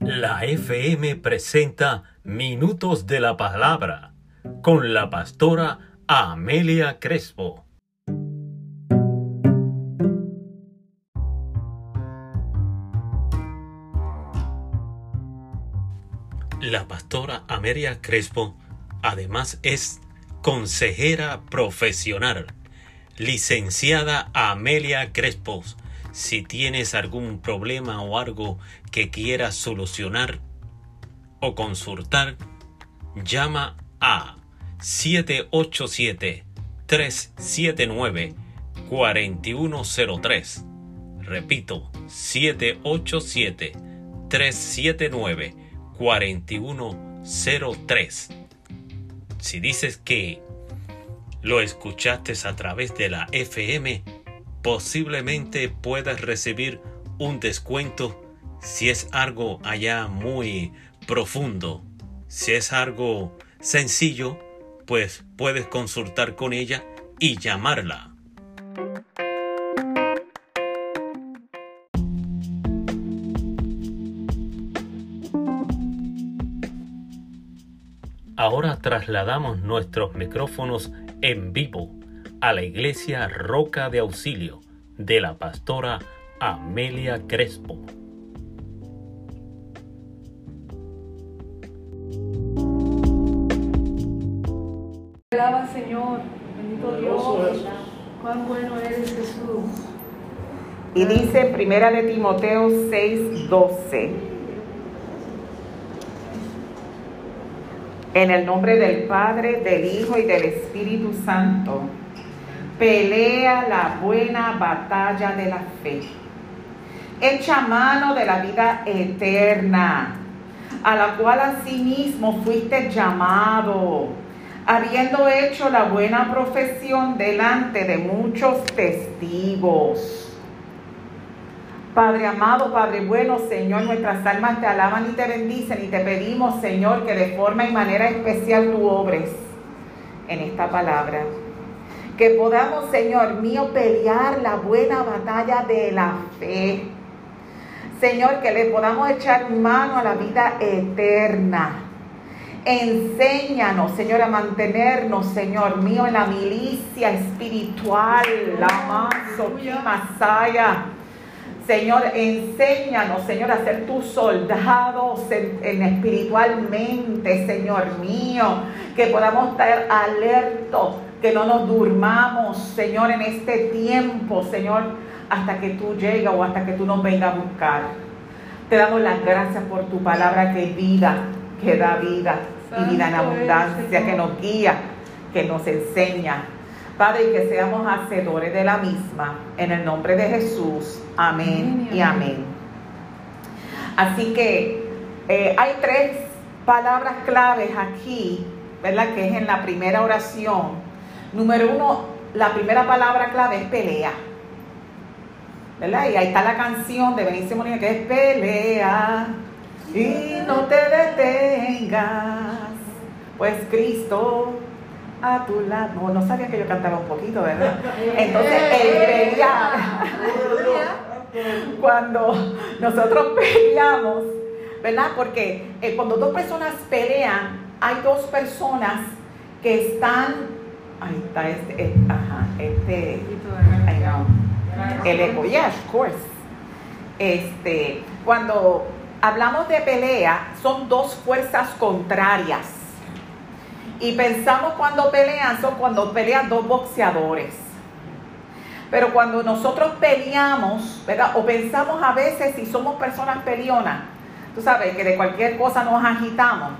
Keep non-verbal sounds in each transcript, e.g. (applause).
La FM presenta Minutos de la Palabra con la pastora Amelia Crespo. La pastora Amelia Crespo además es consejera profesional, licenciada Amelia Crespo si tienes algún problema o algo que quieras solucionar o consultar, llama a 787-379-4103. Repito, 787-379-4103. Si dices que lo escuchaste a través de la FM, posiblemente puedas recibir un descuento si es algo allá muy profundo. Si es algo sencillo, pues puedes consultar con ella y llamarla. Ahora trasladamos nuestros micrófonos en vivo a la iglesia Roca de Auxilio de la pastora Amelia Crespo. Alaba Señor, bendito Dios, cuán bueno eres Jesús. Y dice Primera de Timoteo 6:12. En el nombre del Padre, del Hijo y del Espíritu Santo pelea la buena batalla de la fe. Echa mano de la vida eterna, a la cual asimismo fuiste llamado, habiendo hecho la buena profesión delante de muchos testigos. Padre amado, Padre bueno, Señor, nuestras almas te alaban y te bendicen y te pedimos, Señor, que de forma y manera especial tú obres en esta palabra que podamos, Señor mío, pelear la buena batalla de la fe. Señor, que le podamos echar mano a la vida eterna. Enséñanos, Señor, a mantenernos, Señor mío, en la milicia espiritual, la masaya. Señor, enséñanos, Señor, a ser tus soldados en, espiritualmente, Señor mío, que podamos estar alertos que no nos durmamos, Señor, en este tiempo, Señor, hasta que tú llegas o hasta que tú nos vengas a buscar. Te damos las gracias por tu palabra que vida, que da vida y vida en abundancia, que nos guía, que nos enseña. Padre, y que seamos hacedores de la misma, en el nombre de Jesús. Amén, y amén. Así que eh, hay tres palabras claves aquí, ¿verdad? Que es en la primera oración Número uno, la primera palabra clave es pelea. ¿Verdad? Y ahí está la canción de Benicio Molina que es pelea y no te detengas, pues Cristo a tu lado. No, no sabía que yo cantaba un poquito, ¿verdad? Entonces, el cuando nosotros peleamos, ¿verdad? Porque eh, cuando dos personas pelean, hay dos personas que están ahí está este, este ajá, este, el eco, yes, of course. Este, cuando hablamos de pelea, son dos fuerzas contrarias. Y pensamos cuando pelean, son cuando pelean dos boxeadores. Pero cuando nosotros peleamos, ¿verdad? O pensamos a veces si somos personas peleonas, tú sabes que de cualquier cosa nos agitamos.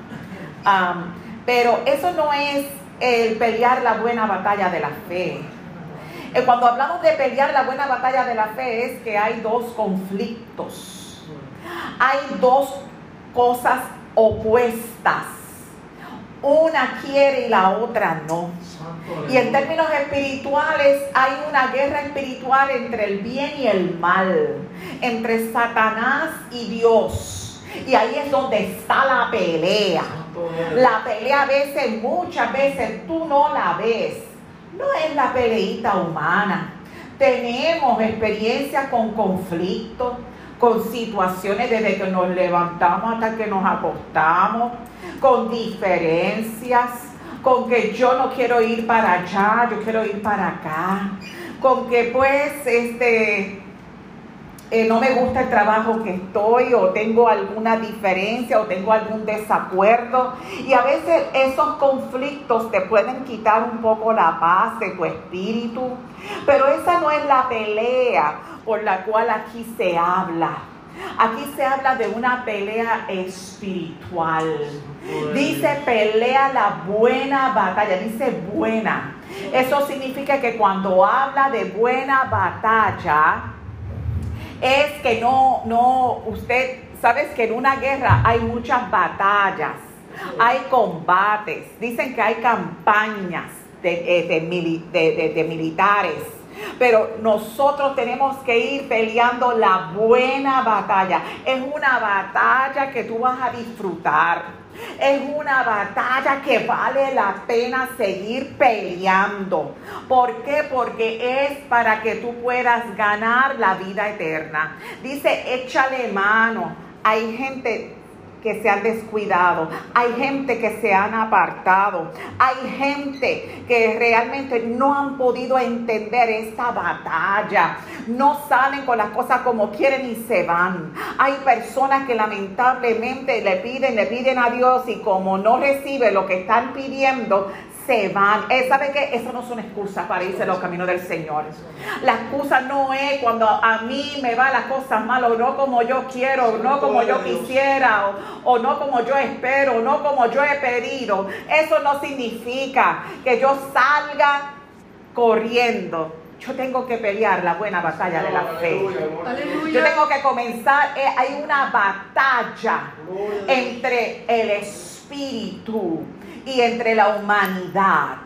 pero eso no es el pelear la buena batalla de la fe. Eh, cuando hablamos de pelear la buena batalla de la fe es que hay dos conflictos. Hay dos cosas opuestas. Una quiere y la otra no. Y en términos espirituales hay una guerra espiritual entre el bien y el mal, entre Satanás y Dios. Y ahí es donde está la pelea. La pelea a veces, muchas veces tú no la ves. No es la peleita humana. Tenemos experiencia con conflictos. con situaciones desde que nos levantamos hasta que nos acostamos, con diferencias, con que yo no quiero ir para allá, yo quiero ir para acá, con que pues este eh, no me gusta el trabajo que estoy o tengo alguna diferencia o tengo algún desacuerdo. Y a veces esos conflictos te pueden quitar un poco la paz de tu espíritu. Pero esa no es la pelea por la cual aquí se habla. Aquí se habla de una pelea espiritual. Dice pelea la buena batalla. Dice buena. Eso significa que cuando habla de buena batalla, es que no, no, usted, sabes que en una guerra hay muchas batallas, hay combates, dicen que hay campañas de, eh, de militares. Pero nosotros tenemos que ir peleando la buena batalla. Es una batalla que tú vas a disfrutar. Es una batalla que vale la pena seguir peleando. ¿Por qué? Porque es para que tú puedas ganar la vida eterna. Dice, échale mano. Hay gente que se han descuidado, hay gente que se han apartado, hay gente que realmente no han podido entender esta batalla, no salen con las cosas como quieren y se van. Hay personas que lamentablemente le piden, le piden a Dios y como no recibe lo que están pidiendo, se van. Eh, ¿Sabe qué? Eso no son excusas para irse a los caminos del Señor. La excusa no es cuando a mí me va las cosas mal o no como yo quiero, o no como yo quisiera, o, o no como yo espero, o no como yo he pedido. Eso no significa que yo salga corriendo. Yo tengo que pelear la buena batalla de la fe. Yo tengo que comenzar. Eh, hay una batalla entre el espíritu y entre la humanidad.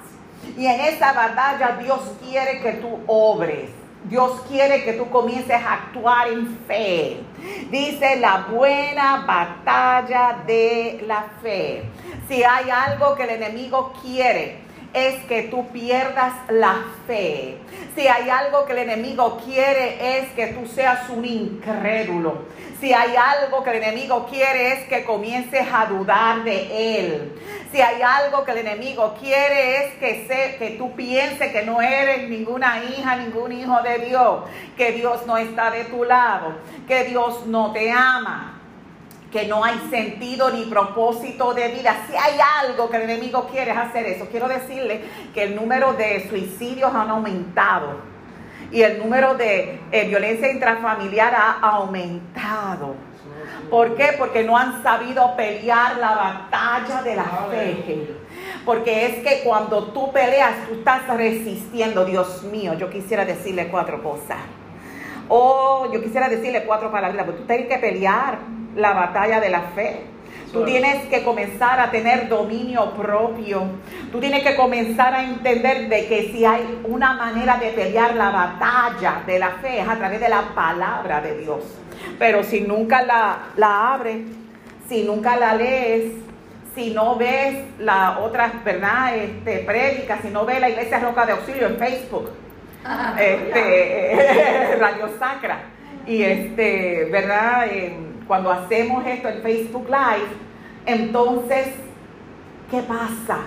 Y en esa batalla Dios quiere que tú obres. Dios quiere que tú comiences a actuar en fe. Dice la buena batalla de la fe. Si hay algo que el enemigo quiere, es que tú pierdas la fe. Si hay algo que el enemigo quiere es que tú seas un incrédulo. Si hay algo que el enemigo quiere es que comiences a dudar de él. Si hay algo que el enemigo quiere es que, se, que tú pienses que no eres ninguna hija, ningún hijo de Dios, que Dios no está de tu lado, que Dios no te ama que no hay sentido ni propósito de vida. Si hay algo que el enemigo quiere es hacer eso. Quiero decirle que el número de suicidios han aumentado y el número de eh, violencia intrafamiliar ha aumentado. ¿Por qué? Porque no han sabido pelear la batalla de la fe. Porque es que cuando tú peleas, tú estás resistiendo. Dios mío, yo quisiera decirle cuatro cosas. O yo quisiera decirle cuatro palabras, porque tú tienes que pelear la batalla de la fe. Tú tienes que comenzar a tener dominio propio. Tú tienes que comenzar a entender de que si hay una manera de pelear la batalla de la fe es a través de la palabra de Dios. Pero si nunca la, la abres, si nunca la lees, si no ves la otra, ¿verdad? Este, prédica, si no ves la Iglesia Roca de Auxilio en Facebook, este, (laughs) Radio Sacra, y este, ¿verdad? Cuando hacemos esto en Facebook Live, entonces, ¿qué pasa?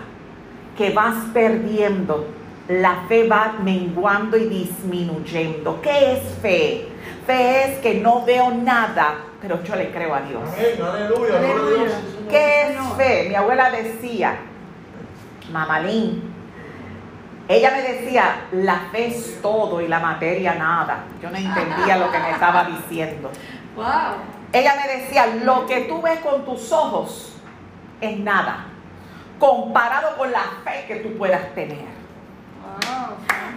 Que vas perdiendo, la fe va menguando y disminuyendo. ¿Qué es fe? Fe es que no veo nada, pero yo le creo a Dios. aleluya, ¿Qué es fe? Mi abuela decía, Mamalín, ella me decía, la fe es todo y la materia nada. Yo no entendía lo que me estaba diciendo. Wow. Ella me decía, lo que tú ves con tus ojos es nada, comparado con la fe que tú puedas tener.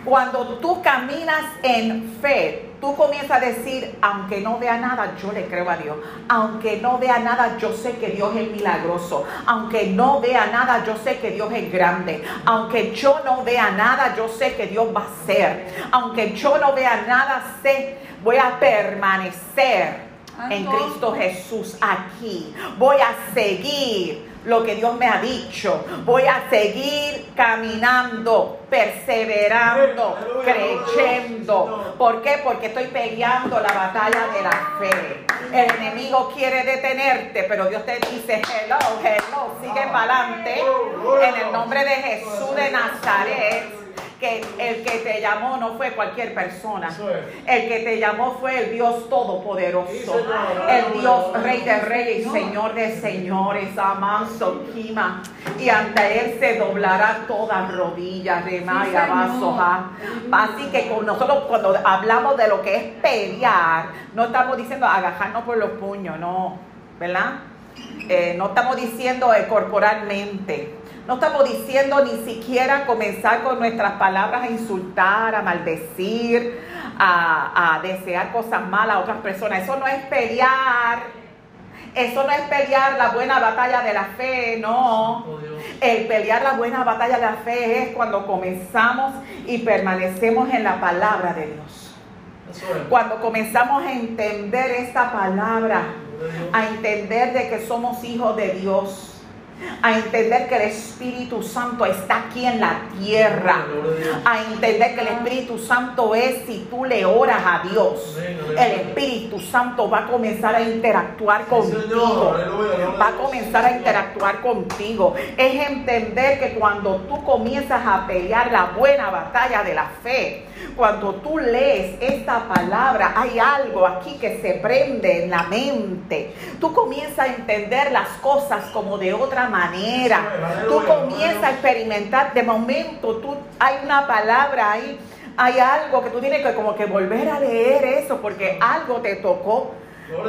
Cuando tú caminas en fe, tú comienzas a decir, aunque no vea nada, yo le creo a Dios. Aunque no vea nada, yo sé que Dios es milagroso. Aunque no vea nada, yo sé que Dios es grande. Aunque yo no vea nada, yo sé que Dios va a ser. Aunque yo no vea nada, sé, voy a permanecer en Cristo Jesús aquí. Voy a seguir lo que Dios me ha dicho. Voy a seguir caminando, perseverando, creyendo. ¿Por qué? Porque estoy peleando la batalla de la fe. El enemigo quiere detenerte, pero Dios te dice, hello, hello, sigue para adelante. En el nombre de Jesús de Nazaret que el que te llamó no fue cualquier persona. El que te llamó fue el Dios Todopoderoso. El Dios Rey de Reyes y Señor de Señores. Amanso Kima. Y ante Él se doblará toda rodilla. Remaya Así que con nosotros cuando hablamos de lo que es pelear, no estamos diciendo agajarnos por los puños, no. ¿Verdad? Eh, no estamos diciendo eh, corporalmente. No estamos diciendo ni siquiera comenzar con nuestras palabras a insultar, a maldecir, a, desear cosas malas a otras personas. Eso no es pelear. Eso no es pelear la buena batalla de la fe, no. El pelear la buena batalla de la fe es cuando comenzamos y permanecemos en la palabra de Dios. Cuando comenzamos a entender esta palabra, a entender de que somos hijos de Dios a entender que el Espíritu Santo está aquí en la tierra, a entender que el Espíritu Santo es si tú le oras a Dios, el Espíritu Santo va a comenzar a interactuar contigo, va a comenzar a interactuar contigo. Es entender que cuando tú comienzas a pelear la buena batalla de la fe, cuando tú lees esta palabra, hay algo aquí que se prende en la mente. Tú comienzas a entender las cosas como de otra manera. Tú comienzas a experimentar, de momento, tú, hay una palabra ahí, hay algo que tú tienes que como que volver a leer eso porque algo te tocó,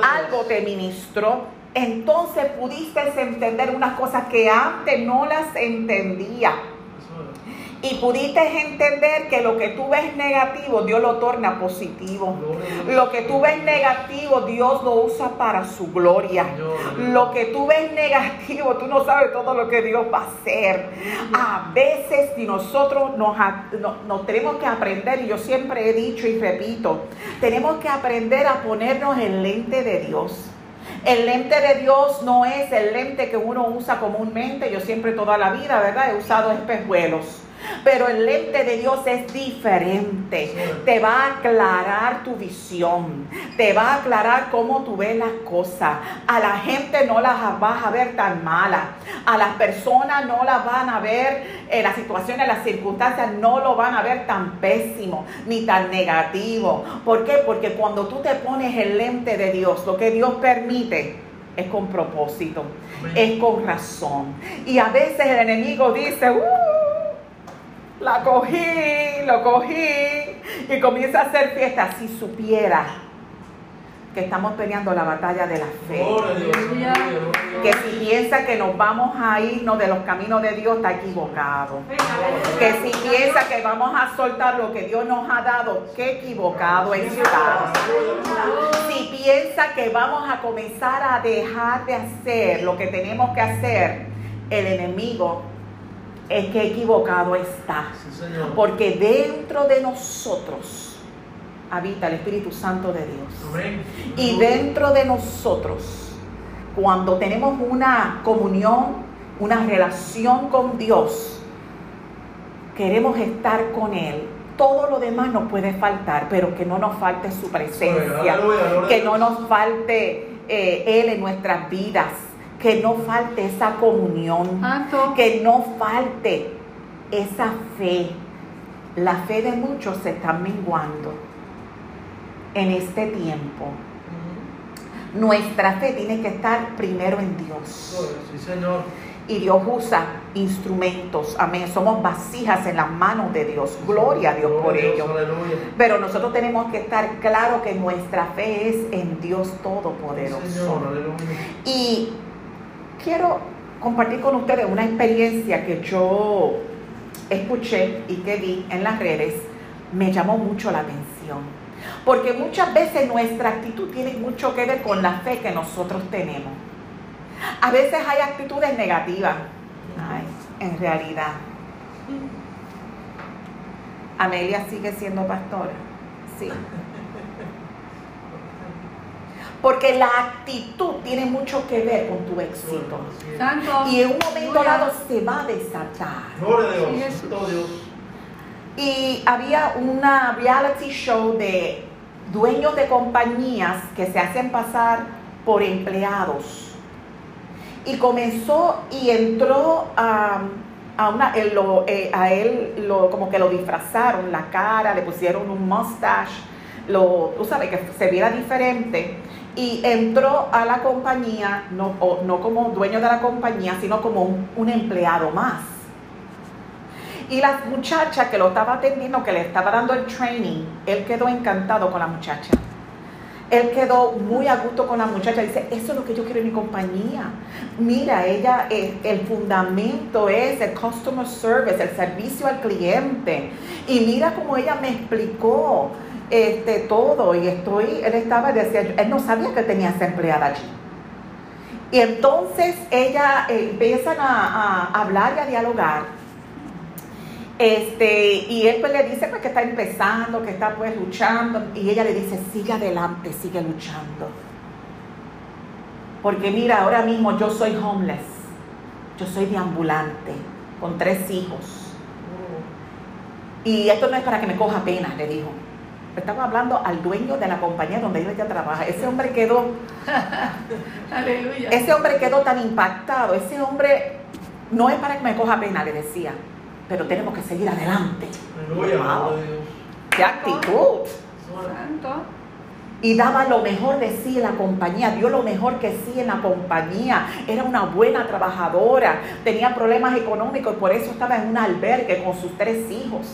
algo te ministró. Entonces pudiste entender unas cosas que antes no las entendía y pudiste entender que lo que tú ves negativo, Dios lo torna positivo. Lo que tú ves negativo, Dios lo usa para su gloria. Lo que tú ves negativo, tú no sabes todo lo que Dios va a hacer. A veces si nosotros nos, nos tenemos que aprender, y yo siempre he dicho y repito, tenemos que aprender a ponernos el lente de Dios. El lente de Dios no es el lente que uno usa comúnmente. Yo siempre toda la vida, ¿verdad? He usado espejuelos. Pero el lente de Dios es diferente. Te va a aclarar tu visión. Te va a aclarar cómo tú ves las cosas. A la gente no las vas a ver tan mala. A las personas no las van a ver, en las situaciones, las circunstancias no lo van a ver tan pésimo ni tan negativo. ¿Por qué? Porque cuando tú te pones el lente de Dios, lo que Dios permite es con propósito, es con razón. Y a veces el enemigo dice, uh, la cogí, lo cogí y comienza a hacer fiesta. Si supiera que estamos peleando la batalla de la fe. Que si piensa que nos vamos a irnos de los caminos de Dios, está equivocado. Que si piensa que vamos a soltar lo que Dios nos ha dado, qué equivocado está. Si piensa que vamos a comenzar a dejar de hacer lo que tenemos que hacer, el enemigo es que equivocado está. Porque dentro de nosotros habita el Espíritu Santo de Dios. Y dentro de nosotros, cuando tenemos una comunión, una relación con Dios, queremos estar con Él. Todo lo demás nos puede faltar, pero que no nos falte su presencia, que no nos falte eh, Él en nuestras vidas que no falte esa comunión, que no falte esa fe. La fe de muchos se está menguando en este tiempo. Nuestra fe tiene que estar primero en Dios. Y Dios usa instrumentos, amén. Somos vasijas en las manos de Dios. Gloria a Dios por ello. Pero nosotros tenemos que estar claro que nuestra fe es en Dios Todopoderoso. y quiero compartir con ustedes una experiencia que yo escuché y que vi en las redes. Me llamó mucho la atención. Porque muchas veces nuestra actitud tiene mucho que ver con la fe que nosotros tenemos. A veces hay actitudes negativas. Ay, en realidad. Amelia sigue siendo pastora. Sí. Porque la actitud tiene mucho que ver con tu éxito. Santo. Y en un momento dado se va a desatar. Gloria. Y había una reality show de dueños de compañías que se hacen pasar por empleados. Y comenzó y entró a, a una, él lo- eh, a él lo, como que lo disfrazaron la cara, le pusieron un mustache, lo, tú sabes, que se viera diferente. Y entró a la compañía, no, o- no como dueño de la compañía, sino como un, empleado más. Y la muchacha que lo estaba atendiendo, que le estaba dando el training, él quedó encantado con la muchacha. Él quedó muy a gusto con la muchacha. Dice, eso es lo que yo quiero en mi compañía. Mira, ella, el, el fundamento es el customer service, el servicio al cliente. Y mira cómo ella me explicó este, todo. Y estoy, él estaba, decía, él no sabía que tenía esa empleada allí. Y entonces ella eh, empiezan a, hablar y a dialogar. Este, y él pues le dice pues, que está empezando, que está pues luchando. Y ella le dice, sigue adelante, sigue luchando. Porque mira, ahora mismo yo soy homeless. Yo soy deambulante, con tres hijos. Y esto no es para que me coja pena, le dijo. Estaba hablando al dueño de la compañía donde ella trabaja. Ese hombre quedó (laughs) Aleluya. ese hombre quedó tan impactado. Ese hombre no es para que me coja pena, le decía. Pero tenemos que seguir adelante. Aleluya. Wow. ¡Qué actitud! Santo. Y daba lo mejor de sí en la compañía, dio lo mejor que sí en la compañía. Era una buena trabajadora, tenía problemas económicos y por eso estaba en un albergue con sus tres hijos.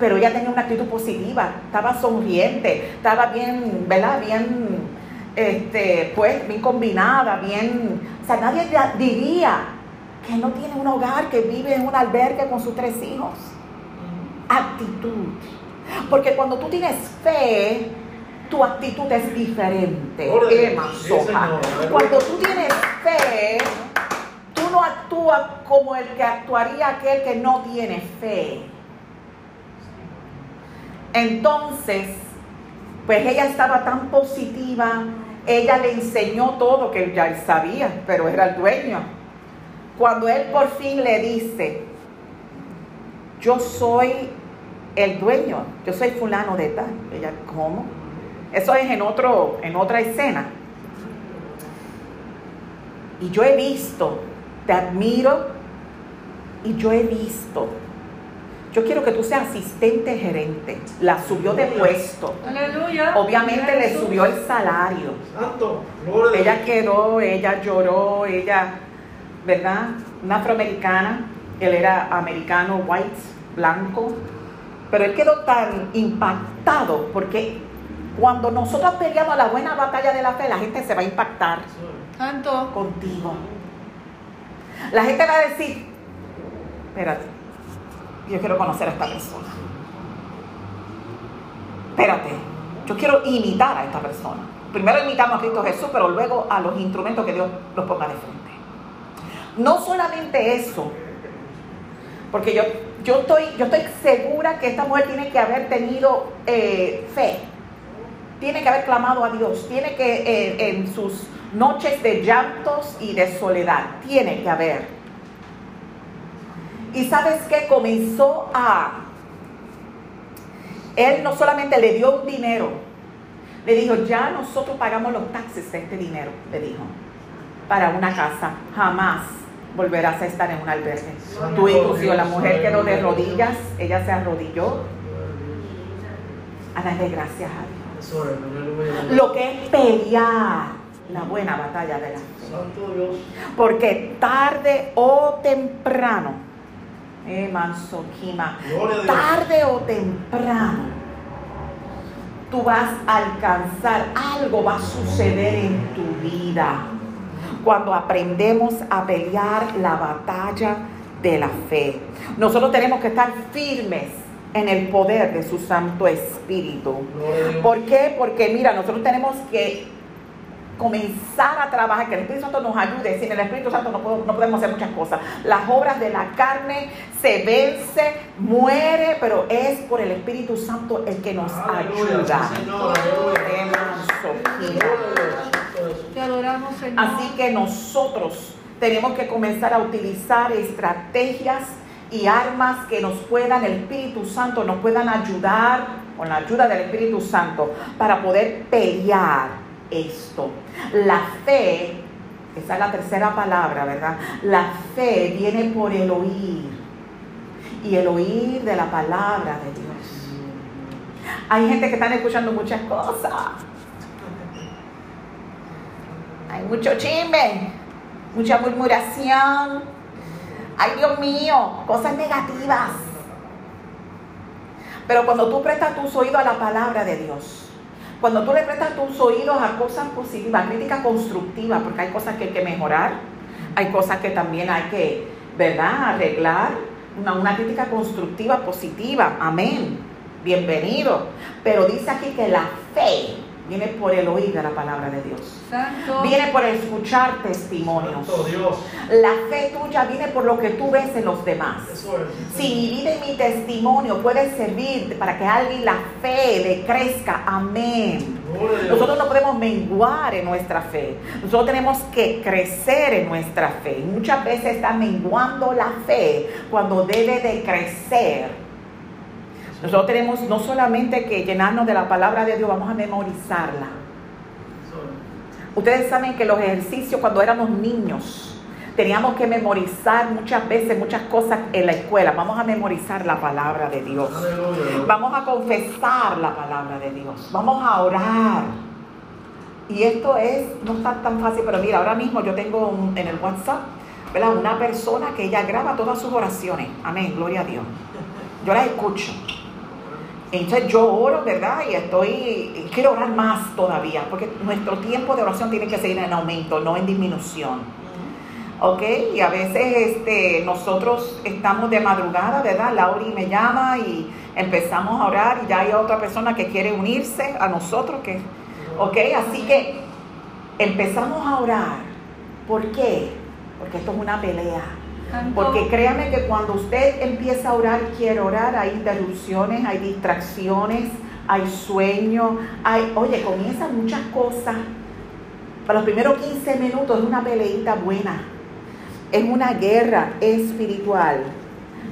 Pero ella tenía una actitud positiva, estaba sonriente, estaba bien, ¿verdad? Bien, este, pues, bien combinada, bien. O sea, nadie diría que no tiene un hogar, que vive en un albergue con sus tres hijos. Actitud. Porque cuando tú tienes fe, tu actitud es diferente. Emma Sí. Cuando tú tienes fe, tú no actúas como el que actuaría aquel que no tiene fe. Entonces, pues ella estaba tan positiva, ella le enseñó todo que ya sabía, pero era el dueño. Cuando él por fin le dice, yo soy el dueño, yo soy fulano de tal. Ella, ¿cómo? Eso es en, otro, en otra escena. Y yo he visto, te admiro, y yo he visto. Yo quiero que tú seas asistente gerente. La subió de puesto. Aleluya. Obviamente le subió el salario. Santo. Gloria Ella quedó, ella lloró, ella, ¿verdad? Una afroamericana, él era americano, white, blanco, pero él quedó tan impactado porque cuando nosotros peleamos la buena batalla de la fe, la gente se va a impactar Santo. contigo. La gente va a decir, espérate, yo quiero conocer a esta persona. Espérate, yo quiero imitar a esta persona. Primero imitamos a Cristo Jesús, pero luego a los instrumentos que Dios nos ponga de frente. No solamente eso, porque yo, yo, estoy, yo estoy segura que esta mujer tiene que haber tenido eh, fe, tiene que haber clamado a Dios, tiene que eh, en sus noches de llantos y de soledad, tiene que haber. Y sabes que comenzó a, él no solamente le dio un dinero, le dijo, ya nosotros pagamos los taxes de este dinero, le dijo, para una casa, jamás volverás a estar en un albergue. Tú hijos, la mujer quedó de rodillas, ella se arrodilló. A darle gracias a Dios. Lo que es pelear la buena batalla de la fe. Porque tarde o temprano, eh, tarde o temprano, tú vas a alcanzar, algo va a suceder en tu vida. Cuando aprendemos a pelear la batalla de la fe. Nosotros tenemos que estar firmes en el poder de su Santo Espíritu. ¿Por qué? Porque mira, nosotros tenemos que comenzar a trabajar, que el Espíritu Santo nos ayude. Sin el Espíritu Santo no, puedo- no podemos hacer muchas cosas. Las obras de la carne se vence, muere, pero es por el Espíritu Santo el que nos Aleluya. ayuda. Señor. Aleluya. Adoramos, Señor. Así que nosotros tenemos que comenzar a utilizar estrategias y armas que nos puedan, el Espíritu Santo nos puedan ayudar con la ayuda del Espíritu Santo para poder pelear esto. La fe, esa es la tercera palabra, ¿verdad? La fe viene por el oír y el oír de la palabra de Dios. Hay gente que están escuchando muchas cosas. Hay mucho chisme, mucha murmuración. Ay, Dios mío, cosas negativas. Pero cuando tú prestas tus oídos a la palabra de Dios, cuando tú le prestas tus oídos a cosas positivas, crítica constructiva, porque hay cosas que hay que mejorar, hay cosas que también hay que, ¿verdad?, arreglar. Una, una crítica constructiva, positiva, amén, bienvenido. Pero dice aquí que la fe viene por el oír de la palabra de Dios. Santo. Viene por escuchar testimonios. Santo Dios. La fe tuya viene por lo que tú ves en los demás. Es. Si mi vida y mi testimonio puede servir para que alguien la fe le crezca, amén. Nosotros no podemos menguar en nuestra fe. Nosotros tenemos que crecer en nuestra fe. Muchas veces está menguando la fe cuando debe de crecer. Nosotros tenemos no solamente que llenarnos de la palabra de Dios, vamos a memorizarla. Ustedes saben que los ejercicios cuando éramos niños teníamos que memorizar muchas veces muchas cosas en la escuela. Vamos a memorizar la palabra de Dios. Vamos a confesar la palabra de Dios. Vamos a orar. Y esto es, no está tan fácil, pero mira, ahora mismo yo tengo en el WhatsApp, ¿verdad? Una persona que ella graba todas sus oraciones. Amén, gloria a Dios. Yo las escucho. Entonces yo oro, ¿verdad? Y estoy, quiero orar más todavía, porque nuestro tiempo de oración tiene que seguir en aumento, no en disminución. ¿Ok? Y a veces este, nosotros estamos de madrugada, ¿verdad? Lauri me llama y empezamos a orar y ya hay otra persona que quiere unirse a nosotros, que, ¿ok? Así que empezamos a orar. ¿Por qué? Porque esto es una pelea. Porque créame que cuando usted empieza a orar quiere orar, hay interrupciones, hay distracciones, hay sueño, hay, oye, comienzan muchas cosas. Para los primeros 15 minutos es una peleita buena, es una guerra espiritual.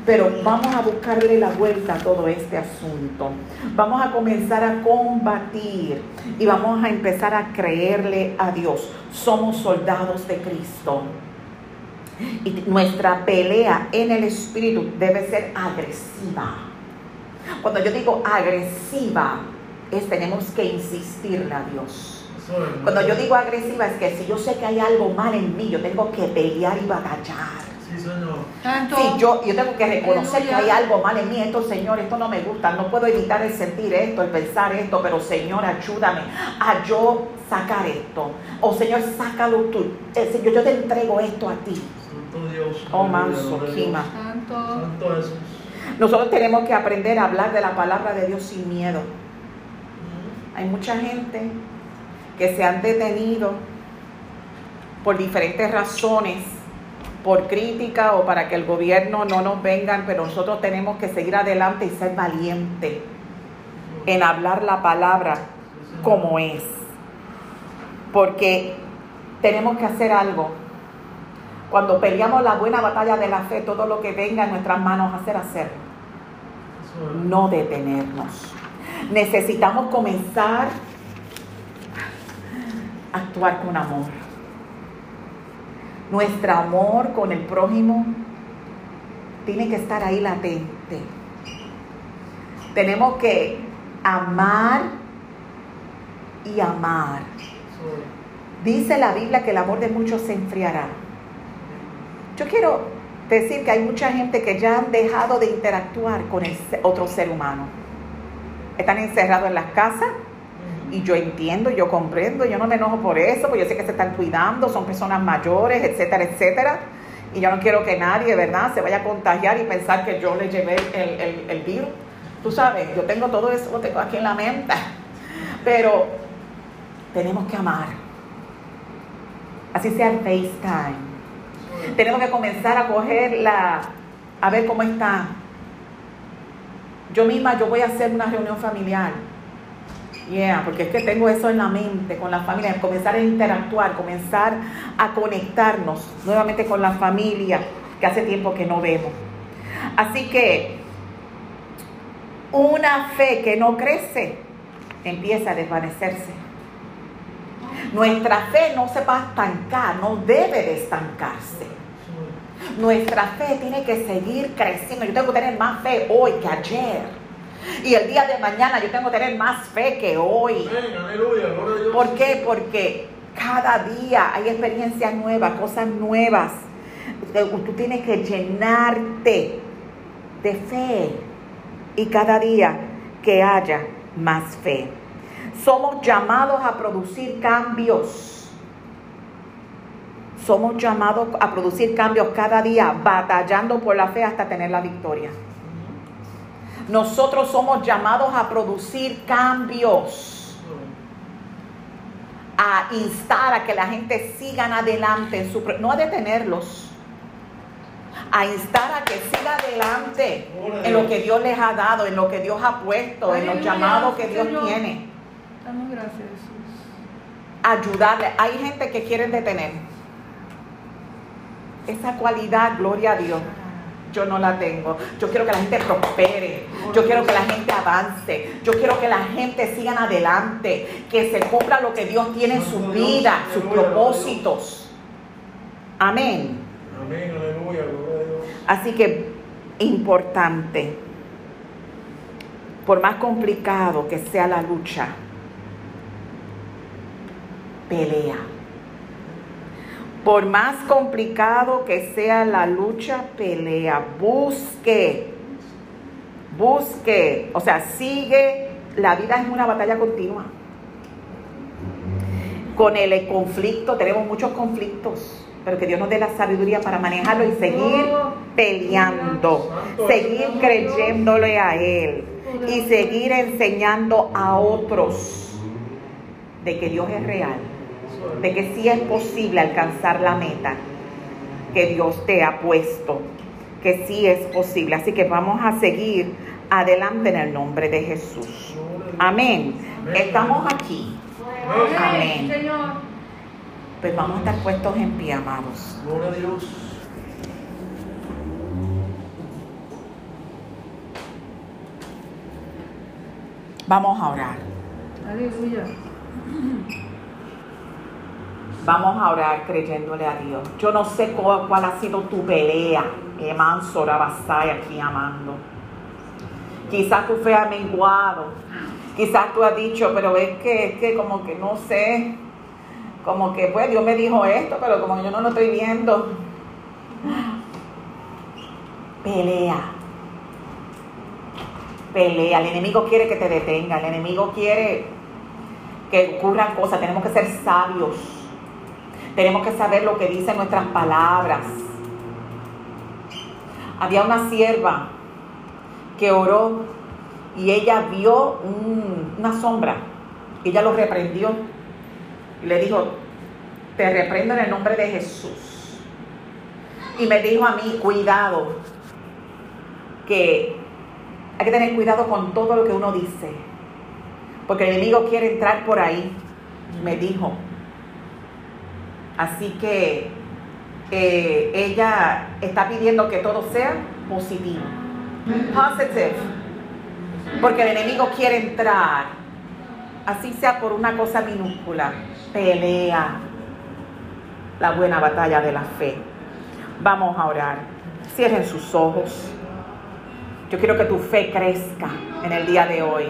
Pero vamos a buscarle la vuelta a todo este asunto. Vamos a comenzar a combatir y vamos a empezar a creerle a Dios. Somos soldados de Cristo. Y nuestra pelea en el espíritu debe ser agresiva. Cuando yo digo agresiva, es tenemos que insistirle a Dios. Cuando yo digo agresiva es que si yo sé que hay algo mal en mí, yo tengo que pelear y batallar. Sí, yo, yo tengo que reconocer que hay algo mal en mí. Esto, Señor, esto no me gusta. No puedo evitar el sentir esto, el pensar esto, pero Señor, ayúdame a yo sacar esto. O Señor, sácalo tú. Eh, Señor, yo te entrego esto a ti. Santo Dios. Oh, manso. Kima. Santo. Santo Jesús. Nosotros tenemos que aprender a hablar de la palabra de Dios sin miedo. Hay mucha gente que se han detenido por diferentes razones, por crítica o para que el gobierno no nos vengan, pero nosotros tenemos que seguir adelante y ser valientes en hablar la palabra como es. Porque tenemos que hacer algo. Cuando peleamos la buena batalla de la fe, todo lo que venga en nuestras manos hacer, hacerlo Eso es. no detenernos. Necesitamos comenzar a actuar con amor. Nuestro amor con el prójimo tiene que estar ahí latente. Tenemos que amar y amar. Dice la Biblia que el amor de muchos se enfriará. Yo quiero decir que hay mucha gente que ya han dejado de interactuar con el otro ser humano. Están encerrados en las casas y yo entiendo, yo comprendo, yo no me enojo por eso, porque yo sé que se están cuidando, son personas mayores, etcétera, etcétera. Y yo no quiero que nadie, ¿verdad?, se vaya a contagiar y pensar que yo le llevé el, el- el virus. Tú sabes, yo tengo todo eso, lo tengo aquí en la mente. Pero tenemos que amar. Así sea el FaceTime. Tenemos que comenzar a coger la, a ver cómo está. Yo misma, yo voy a hacer una reunión familiar. Yeah, porque es que tengo eso en la mente, con la familia, comenzar a interactuar, comenzar a conectarnos nuevamente con la familia que hace tiempo que no vemos. Así que una fe que no crece empieza a desvanecerse. Nuestra fe no se va a estancar, no debe de estancarse. Nuestra fe tiene que seguir creciendo. Yo tengo que tener más fe hoy que ayer. Y el día de mañana yo tengo que tener más fe que hoy. ¿Por qué? Porque cada día hay experiencias nuevas, cosas nuevas. Tú tienes que llenarte de fe. Y cada día que haya más fe. Somos llamados a producir cambios. Somos llamados a producir cambios cada día, batallando por la fe hasta tener la victoria. Nosotros somos llamados a producir cambios, a instar a que la gente sigan adelante, en su, no a detenerlos, a instar a que siga adelante en lo que Dios les ha dado, en lo que Dios ha puesto, en los llamados que Dios tiene. Damos gracias, Jesús. ayudarle. Hay gente que quieren detener. Esa cualidad, gloria a Dios, yo no la tengo. Yo quiero que la gente prospere. Yo quiero que la gente avance. Yo quiero que la gente siga adelante. Que se cumpla lo que Dios tiene en su vida, sus propósitos. Amén. Amén, aleluya, gloria a Dios. Así que importante, por más complicado que sea la lucha, pelea. Por más complicado que sea la lucha, pelea. Busque, busque, o sea, sigue. La vida es una batalla continua. Con el conflicto, tenemos muchos conflictos, pero que Dios nos dé la sabiduría para manejarlo y seguir peleando, seguir creyéndole a Él y seguir enseñando a otros de que Dios es real, de que sí es posible alcanzar la meta que Dios te ha puesto, que sí es posible. Así que vamos a seguir adelante en el nombre de Jesús. Amén. Estamos aquí. Amén. Pues vamos a estar puestos en pie, amados. Gloria a Dios. Vamos a orar. Aleluya. Vamos a orar creyéndole a Dios. Yo no sé cuál, ha sido tu pelea, Eman Sorabasai, aquí amando. Quizás tu fe ha menguado. Quizás tú has dicho, pero es que, es que como que no sé. Como que pues Dios me dijo esto, pero como yo no lo estoy viendo. Pelea. Pelea. El enemigo quiere que te detenga. El enemigo quiere que ocurran cosas. Tenemos que ser sabios. Tenemos que saber lo que dicen nuestras palabras. Había una sierva que oró y ella vio un- una sombra. Ella lo reprendió y le dijo, te reprendo en el nombre de Jesús. Y me dijo a mí, cuidado, que hay que tener cuidado con todo lo que uno dice, porque el enemigo quiere entrar por ahí, me dijo. Así que eh, ella está pidiendo que todo sea positivo. Positive. Porque el enemigo quiere entrar. Así sea por una cosa minúscula. Pelea la buena batalla de la fe. Vamos a orar. Cierren sus ojos. Yo quiero que tu fe crezca en el día de hoy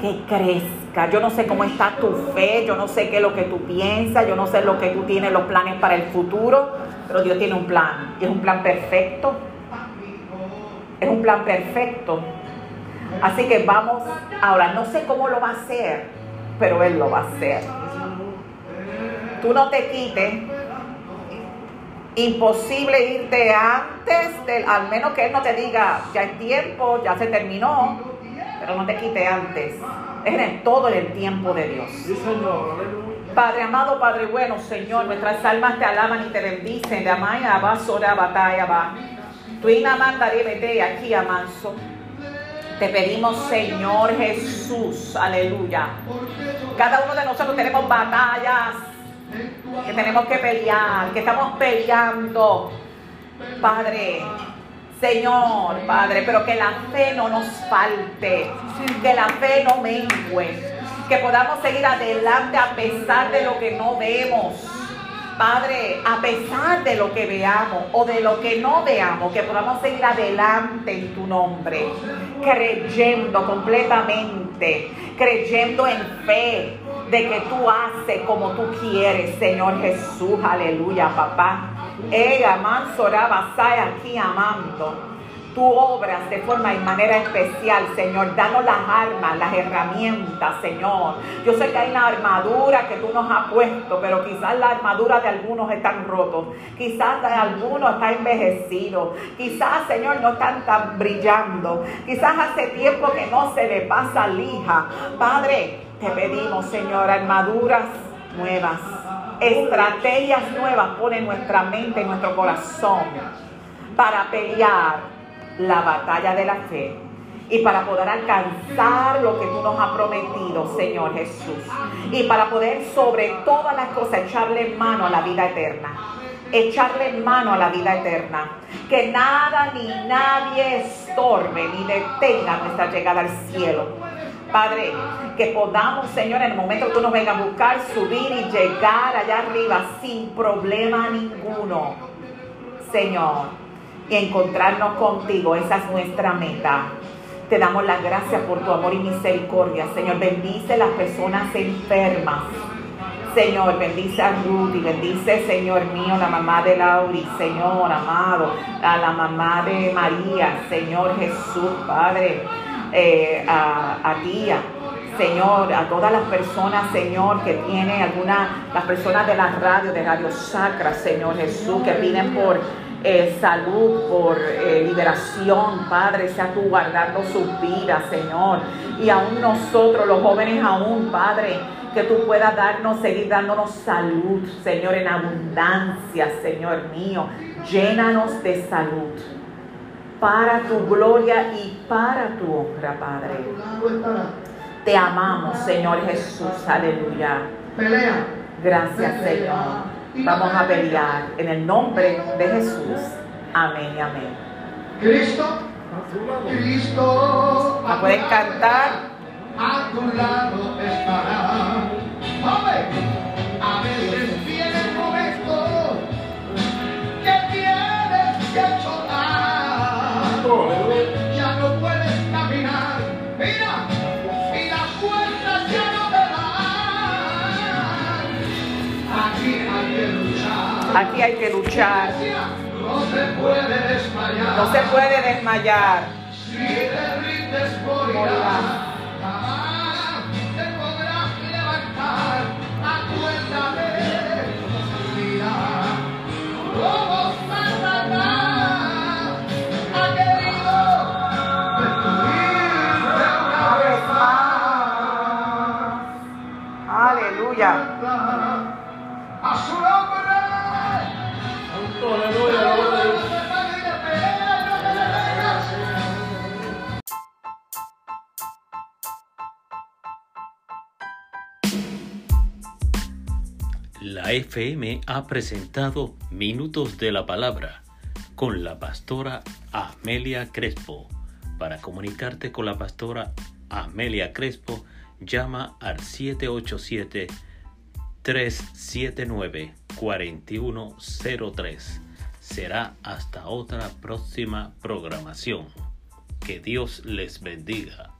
que crezca. Yo no sé cómo está tu fe, yo no sé qué es lo que tú piensas, yo no sé lo que tú tienes, los planes para el futuro, pero Dios tiene un plan y es un plan perfecto. Es un plan perfecto. Así que vamos ahora, no sé cómo lo va a hacer, pero Él lo va a hacer. Tú no te quites. Imposible irte antes del, al menos que Él no te diga, ya es tiempo, ya se terminó, pero no te quite antes. Es en todo el tiempo de Dios. Padre amado, Padre bueno, Señor, nuestras almas te alaban y te bendicen. De amaya va sora batalla va. Tu de aquí amanso. Te pedimos, Señor Jesús, aleluya. Cada uno de nosotros tenemos batallas que tenemos que pelear, que estamos peleando. Padre, Señor, Padre, pero que la fe no nos falte, que la fe no mengue, que podamos seguir adelante a pesar de lo que no vemos. Padre, a pesar de lo que veamos o de lo que no veamos, que podamos seguir adelante en tu nombre, creyendo completamente, creyendo en fe de que tú haces como tú quieres, Señor Jesús, aleluya, papá. Ella, mansoraba, aquí amando. Tú obras de forma y manera especial, Señor. Danos las armas, las herramientas, Señor. Yo sé que hay una armadura que tú nos has puesto, pero quizás la armadura de algunos están rotos. Quizás de algunos está envejecido. Quizás, Señor, no están tan brillando. Quizás hace tiempo que no se le pasa lija. Padre, te pedimos, Señor, armaduras nuevas. Estrategias nuevas pone nuestra mente, en nuestro corazón para pelear la batalla de la fe y para poder alcanzar lo que tú nos has prometido, Señor Jesús. Y para poder sobre todas las cosas echarle mano a la vida eterna. Echarle mano a la vida eterna. Que nada ni nadie estorbe ni detenga nuestra llegada al cielo. Padre, que podamos, Señor, en el momento que tú nos vengas a buscar, subir y llegar allá arriba sin problema ninguno. Señor y encontrarnos contigo. Esa es nuestra meta. Te damos las gracias por tu amor y misericordia. Señor, bendice las personas enfermas. Señor, bendice a Ruth y bendice, Señor mío, la mamá de Lauri, Señor amado, a la mamá de María, Señor Jesús, Padre, eh, a, a tía, Señor, a todas las personas, Señor, que tienen alguna, las personas de la radio, de Radio Sacra, Señor Jesús, que piden por eh, salud, por eh, liberación, Padre, sea tú guardando sus vidas, Señor. Y aún nosotros, los jóvenes aún, Padre, que tú puedas darnos, seguir dándonos salud, Señor, en abundancia, Señor mío. Llénanos de salud para tu gloria y para tu honra, Padre. Te amamos, Señor Jesús, aleluya. Gracias, Señor. Vamos a pelear en el nombre de Jesús. Amén y amén. Cristo, Cristo. ¿Me pueden cantar? A tu lado estará. A veces Aquí hay que luchar. No se puede desmayar. No se puede desmayar. Si te rindes morirás. FM ha presentado Minutos de la Palabra con la pastora Amelia Crespo. Para comunicarte con la pastora Amelia Crespo, llama al 787-379-4103. Será hasta otra próxima programación. Que Dios les bendiga.